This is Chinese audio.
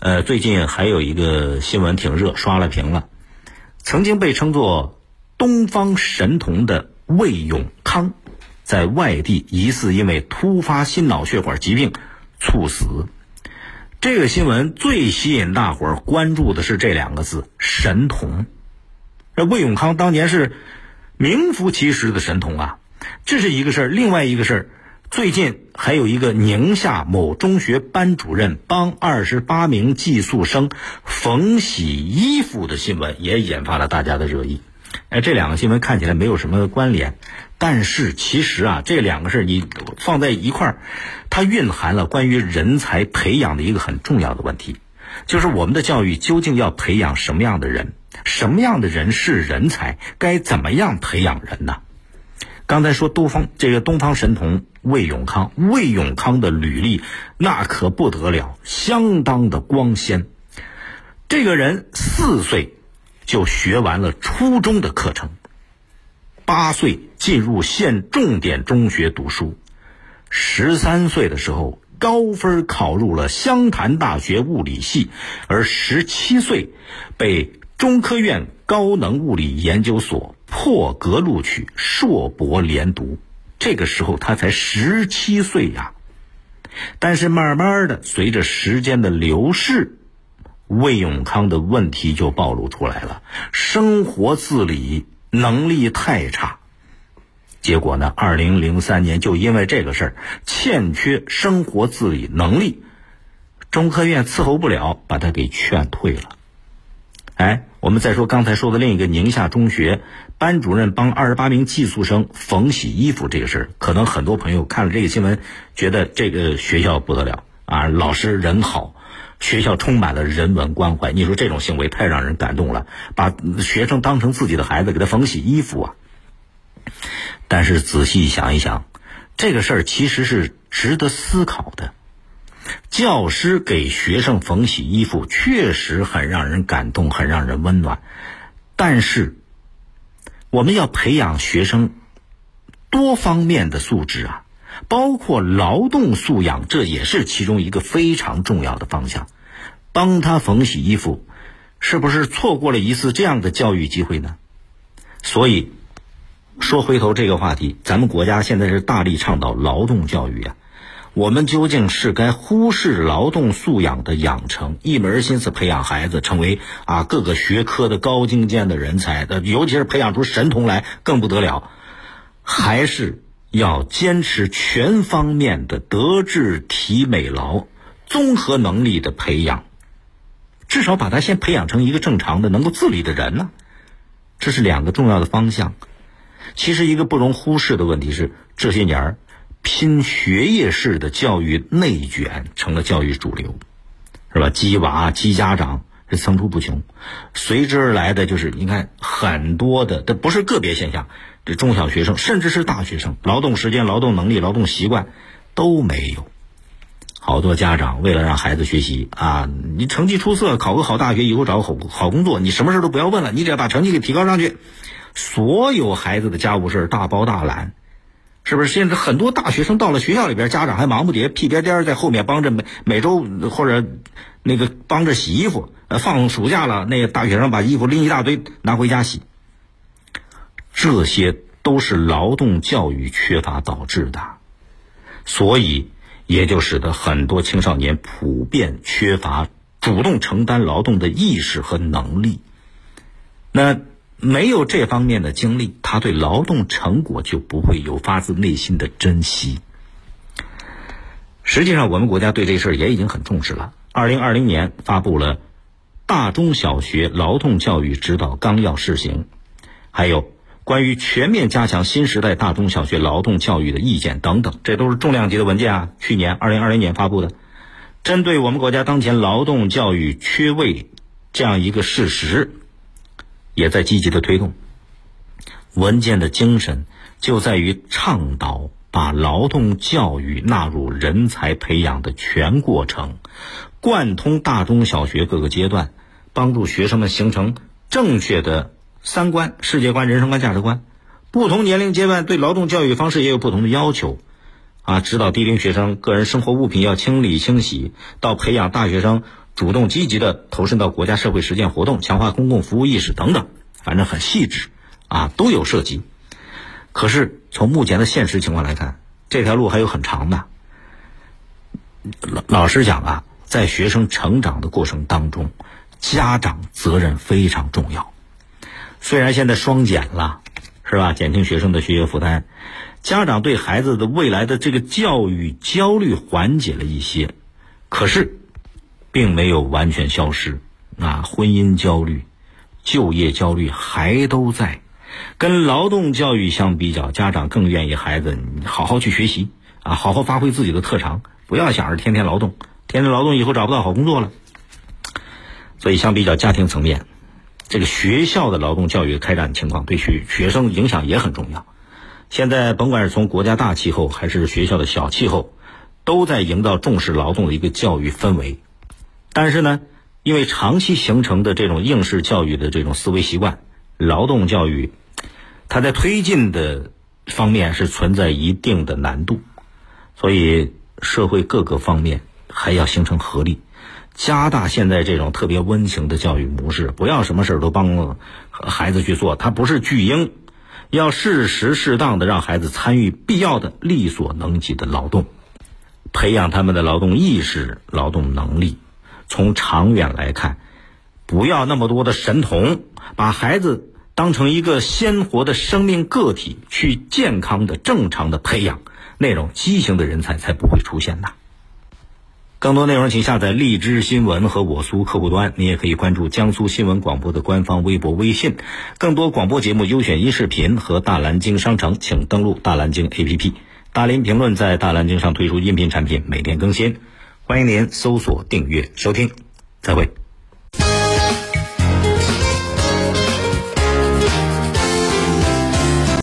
呃，最近还有一个新闻挺热，刷了屏了。曾经被称作“东方神童”的魏永康，在外地疑似因为突发心脑血管疾病猝死。这个新闻最吸引大伙儿关注的是这两个字“神童”。这魏永康当年是名副其实的神童啊，这是一个事儿。另外一个事儿，最近还有一个宁夏某中学班主任帮二十八名寄宿生缝洗衣服的新闻，也引发了大家的热议。哎，这两个新闻看起来没有什么关联。但是其实啊，这两个事儿你放在一块儿，它蕴含了关于人才培养的一个很重要的问题，就是我们的教育究竟要培养什么样的人？什么样的人是人才？该怎么样培养人呢？刚才说东方这个东方神童魏永康，魏永康的履历那可不得了，相当的光鲜。这个人四岁就学完了初中的课程。八岁进入县重点中学读书，十三岁的时候高分考入了湘潭大学物理系，而十七岁被中科院高能物理研究所破格录取硕博连读。这个时候他才十七岁呀，但是慢慢的随着时间的流逝，魏永康的问题就暴露出来了，生活自理。能力太差，结果呢？二零零三年就因为这个事儿，欠缺生活自理能力，中科院伺候不了，把他给劝退了。哎，我们再说刚才说的另一个宁夏中学班主任帮二十八名寄宿生缝洗衣服这个事儿，可能很多朋友看了这个新闻，觉得这个学校不得了啊，老师人好。学校充满了人文关怀，你说这种行为太让人感动了，把学生当成自己的孩子，给他缝洗衣服啊。但是仔细想一想，这个事儿其实是值得思考的。教师给学生缝洗衣服，确实很让人感动，很让人温暖。但是，我们要培养学生多方面的素质啊。包括劳动素养，这也是其中一个非常重要的方向。帮他缝洗衣服，是不是错过了一次这样的教育机会呢？所以，说回头这个话题，咱们国家现在是大力倡导劳动教育啊。我们究竟是该忽视劳动素养的养成，一门心思培养孩子成为啊各个学科的高精尖的人才，尤其是培养出神童来更不得了，还是？要坚持全方面的德智体美劳综合能力的培养，至少把他先培养成一个正常的能够自理的人呢。这是两个重要的方向。其实一个不容忽视的问题是，这些年儿拼学业式的教育内卷成了教育主流，是吧？鸡娃、鸡家长是层出不穷，随之而来的就是你看很多的，这不是个别现象。这中小学生，甚至是大学生，劳动时间、劳动能力、劳动习惯都没有。好多家长为了让孩子学习啊，你成绩出色，考个好大学，以后找个好好工作，你什么事都不要问了，你只要把成绩给提高上去，所有孩子的家务事大包大揽，是不是？现在很多大学生到了学校里边，家长还忙不迭，屁颠颠在后面帮着每每周或者那个帮着洗衣服。呃，放暑假了，那个大学生把衣服拎一大堆拿回家洗。这些都是劳动教育缺乏导致的，所以也就使得很多青少年普遍缺乏主动承担劳动的意识和能力。那没有这方面的经历，他对劳动成果就不会有发自内心的珍惜。实际上，我们国家对这事儿也已经很重视了。二零二零年发布了《大中小学劳动教育指导纲要（试行）》，还有。关于全面加强新时代大中小学劳动教育的意见等等，这都是重量级的文件啊！去年二零二零年发布的，针对我们国家当前劳动教育缺位这样一个事实，也在积极的推动。文件的精神就在于倡导把劳动教育纳入人才培养的全过程，贯通大中小学各个阶段，帮助学生们形成正确的。三观、世界观、人生观、价值观，不同年龄阶段对劳动教育方式也有不同的要求，啊，指导低龄学生个人生活物品要清理清洗，到培养大学生主动积极的投身到国家社会实践活动，强化公共服务意识等等，反正很细致啊，都有涉及。可是从目前的现实情况来看，这条路还有很长的。老老实讲啊，在学生成长的过程当中，家长责任非常重要。虽然现在双减了，是吧？减轻学生的学业负担，家长对孩子的未来的这个教育焦虑缓解了一些，可是。并没有完全消失，啊，婚姻焦虑、就业焦虑还都在。跟劳动教育相比较，家长更愿意孩子好好去学习啊，好好发挥自己的特长，不要想着天天劳动，天天劳动以后找不到好工作了。所以，相比较家庭层面，这个学校的劳动教育开展情况对学学生影响也很重要。现在，甭管是从国家大气候还是学校的小气候，都在营造重视劳动的一个教育氛围。但是呢，因为长期形成的这种应试教育的这种思维习惯，劳动教育，它在推进的方面是存在一定的难度，所以社会各个方面还要形成合力，加大现在这种特别温情的教育模式，不要什么事儿都帮孩子去做，他不是巨婴，要适时适当的让孩子参与必要的力所能及的劳动，培养他们的劳动意识、劳动能力。从长远来看，不要那么多的神童，把孩子当成一个鲜活的生命个体去健康的、正常的培养，那种畸形的人才才不会出现呐。更多内容，请下载荔枝新闻和我苏客户端。你也可以关注江苏新闻广播的官方微博、微信。更多广播节目优选音视频和大蓝鲸商城，请登录大蓝鲸 APP。大林评论在大蓝鲸上推出音频产品，每天更新。欢迎您搜索、订阅、收听，再会。